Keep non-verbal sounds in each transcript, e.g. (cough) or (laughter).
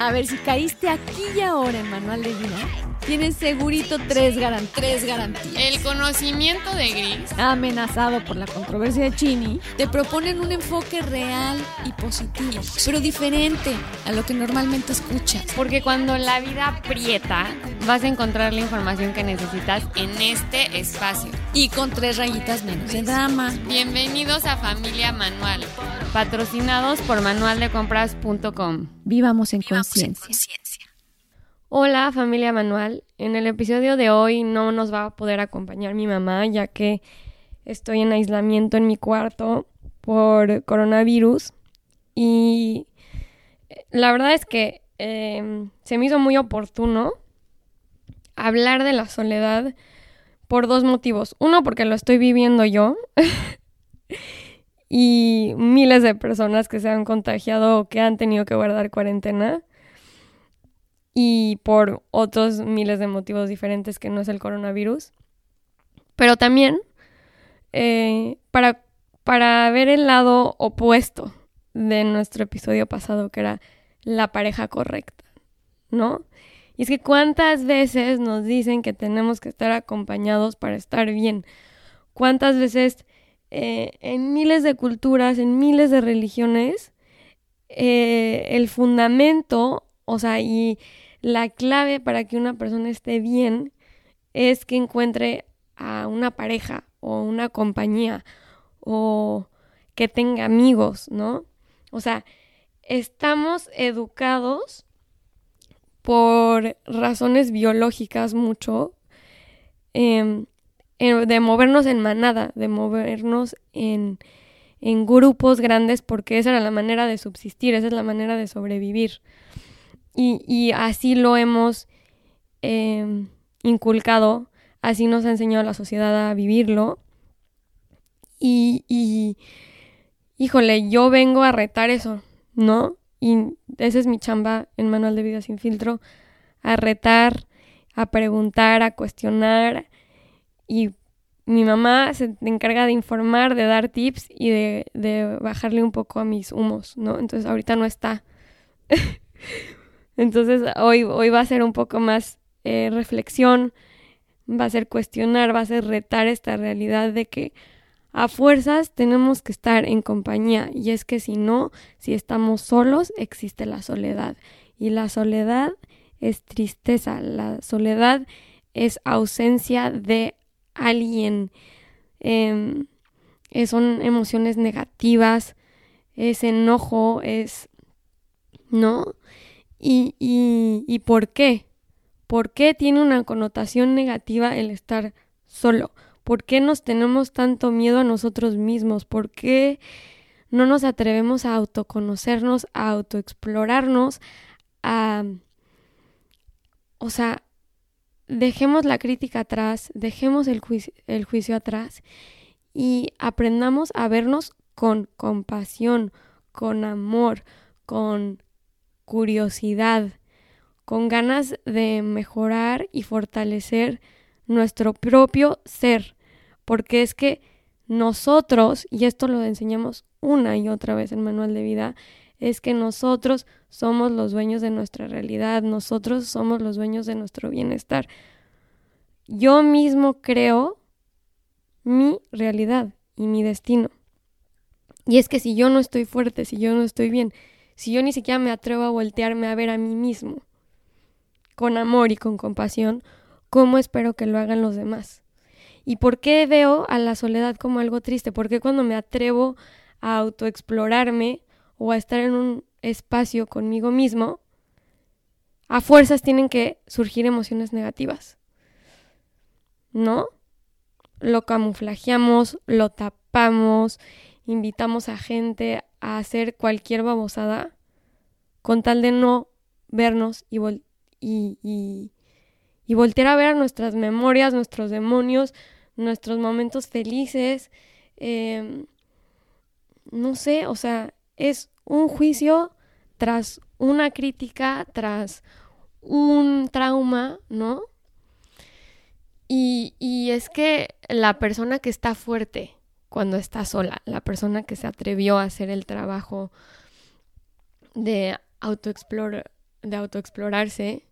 A ver, si caíste aquí y ahora en Manual de Vida, tienes segurito tres, garan tres garantías. El conocimiento de Gris, Amenazado por la controversia de Chini, te proponen un enfoque real y positivo, pero diferente a lo que normalmente escuchas. porque cuando la vida aprieta, vas a encontrar la información que necesitas en este espacio. Y con tres rayitas menos de drama. Bienvenidos a Familia Manual, patrocinados por manualdecompras.com. Vivamos en conciencia. Hola familia Manual, en el episodio de hoy no nos va a poder acompañar mi mamá ya que estoy en aislamiento en mi cuarto por coronavirus y eh, la verdad es que eh, se me hizo muy oportuno hablar de la soledad por dos motivos. Uno, porque lo estoy viviendo yo (laughs) y miles de personas que se han contagiado o que han tenido que guardar cuarentena y por otros miles de motivos diferentes que no es el coronavirus. Pero también eh, para, para ver el lado opuesto de nuestro episodio pasado, que era la pareja correcta, ¿no? Y es que cuántas veces nos dicen que tenemos que estar acompañados para estar bien. Cuántas veces eh, en miles de culturas, en miles de religiones, eh, el fundamento, o sea, y la clave para que una persona esté bien es que encuentre a una pareja o una compañía o que tenga amigos, ¿no? O sea, estamos educados por razones biológicas mucho eh, de movernos en manada, de movernos en, en grupos grandes porque esa era la manera de subsistir, esa es la manera de sobrevivir. Y, y así lo hemos eh, inculcado, así nos ha enseñado la sociedad a vivirlo. Y, y, híjole, yo vengo a retar eso, ¿no? Y esa es mi chamba en Manual de Vida sin filtro, a retar, a preguntar, a cuestionar. Y mi mamá se encarga de informar, de dar tips y de, de bajarle un poco a mis humos, ¿no? Entonces ahorita no está. (laughs) Entonces hoy, hoy va a ser un poco más eh, reflexión, va a ser cuestionar, va a ser retar esta realidad de que a fuerzas tenemos que estar en compañía y es que si no, si estamos solos, existe la soledad y la soledad es tristeza, la soledad es ausencia de alguien, eh, son emociones negativas, es enojo, es, ¿no? ¿Y, y, ¿Y por qué? ¿Por qué tiene una connotación negativa el estar solo? ¿Por qué nos tenemos tanto miedo a nosotros mismos? ¿Por qué no nos atrevemos a autoconocernos, a autoexplorarnos, a... O sea, dejemos la crítica atrás, dejemos el juicio, el juicio atrás y aprendamos a vernos con compasión, con amor, con curiosidad, con ganas de mejorar y fortalecer nuestro propio ser, porque es que nosotros, y esto lo enseñamos una y otra vez en Manual de Vida, es que nosotros somos los dueños de nuestra realidad, nosotros somos los dueños de nuestro bienestar. Yo mismo creo mi realidad y mi destino. Y es que si yo no estoy fuerte, si yo no estoy bien, si yo ni siquiera me atrevo a voltearme a ver a mí mismo con amor y con compasión, ¿cómo espero que lo hagan los demás? ¿Y por qué veo a la soledad como algo triste? Porque cuando me atrevo a autoexplorarme o a estar en un espacio conmigo mismo, a fuerzas tienen que surgir emociones negativas. ¿No? Lo camuflajeamos, lo tapamos, invitamos a gente a hacer cualquier babosada con tal de no vernos y, vol y, y, y, voltear a ver nuestras memorias, nuestros demonios, nuestros momentos felices. Eh, no sé, o sea, es un juicio tras una crítica, tras un trauma, ¿no? Y, y es que la persona que está fuerte, cuando está sola, la persona que se atrevió a hacer el trabajo de autoexplorar, de autoexplorarse,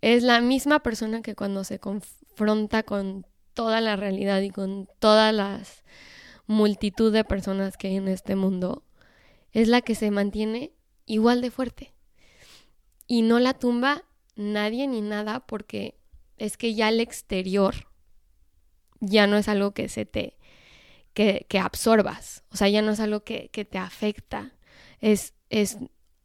es la misma persona que cuando se confronta con toda la realidad y con todas las multitud de personas que hay en este mundo, es la que se mantiene igual de fuerte. Y no la tumba nadie ni nada porque es que ya el exterior ya no es algo que se te que, que absorbas, o sea, ya no es algo que, que te afecta, es, es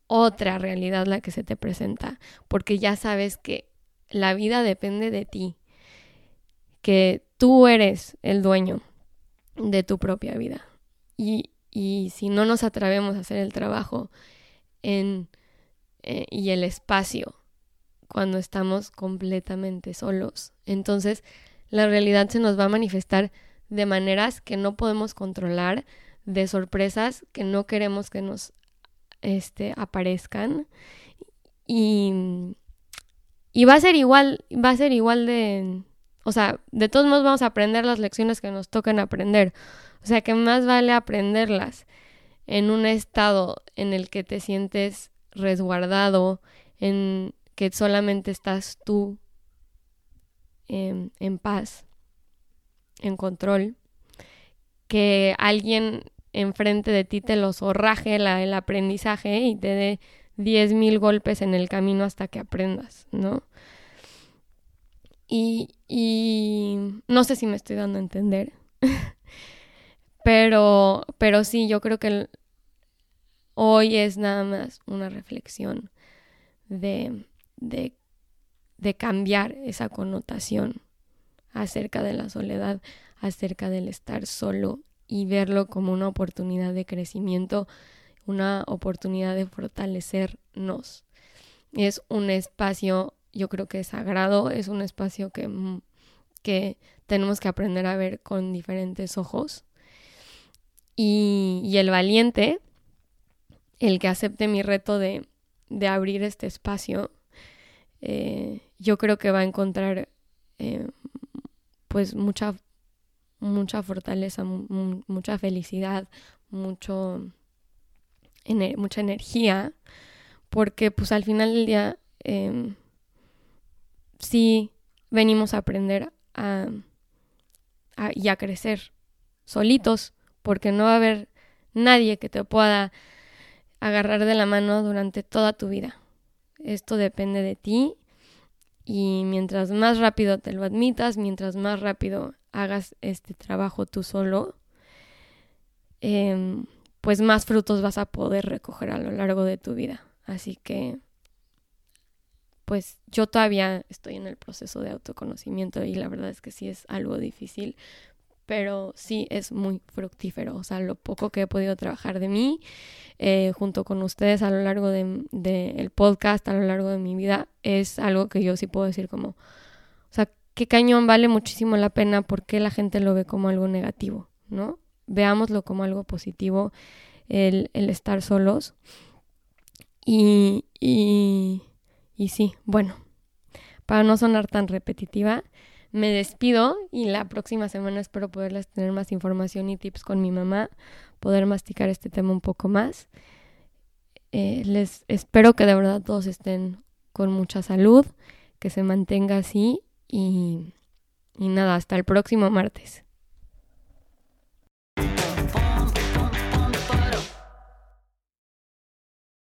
otra realidad la que se te presenta, porque ya sabes que la vida depende de ti, que tú eres el dueño de tu propia vida. Y, y si no nos atrevemos a hacer el trabajo en, eh, y el espacio cuando estamos completamente solos, entonces la realidad se nos va a manifestar de maneras que no podemos controlar, de sorpresas que no queremos que nos este, aparezcan. Y, y va a ser igual, va a ser igual de, o sea, de todos modos vamos a aprender las lecciones que nos tocan aprender. O sea, que más vale aprenderlas en un estado en el que te sientes resguardado, en que solamente estás tú en paz, en control, que alguien enfrente de ti te lo zorraje el aprendizaje y te dé diez mil golpes en el camino hasta que aprendas, ¿no? Y, y no sé si me estoy dando a entender, (laughs) pero, pero sí, yo creo que hoy es nada más una reflexión de, de de cambiar esa connotación acerca de la soledad, acerca del estar solo y verlo como una oportunidad de crecimiento, una oportunidad de fortalecernos. Es un espacio, yo creo que sagrado, es un espacio que, que tenemos que aprender a ver con diferentes ojos. Y, el valiente, el que acepte mi reto de, de abrir este espacio, eh, yo creo que va a encontrar eh, pues mucha, mucha fortaleza, mucha felicidad, mucho, mucha energía, porque pues al final del día eh, sí venimos a aprender a, y a crecer solitos, porque no va a haber nadie que te pueda agarrar de la mano durante toda tu vida. Esto depende de ti y mientras más rápido te lo admitas, mientras más rápido hagas este trabajo tú solo, em, pues más frutos vas a poder recoger a lo largo de tu vida. Así que, pues yo todavía estoy en el proceso de autoconocimiento y la verdad es que sí es algo difícil, pero sí es muy fructífero. O sea, lo poco que he podido trabajar de mí eh, junto con ustedes a lo largo del de, podcast, a lo largo de mi vida, es algo que yo sí puedo decir como, o sea, qué cañón vale muchísimo la pena porque la gente lo ve como algo negativo, ¿no? Veámoslo como algo positivo, el, el estar solos. Y, y sí, bueno, para no sonar tan repetitiva, me despido y la próxima semana espero poderles tener más información y tips con mi mamá, poder masticar este tema un poco más. Eh, les espero que de verdad todos estén con mucha salud, que se mantenga así y, y nada, hasta el próximo martes.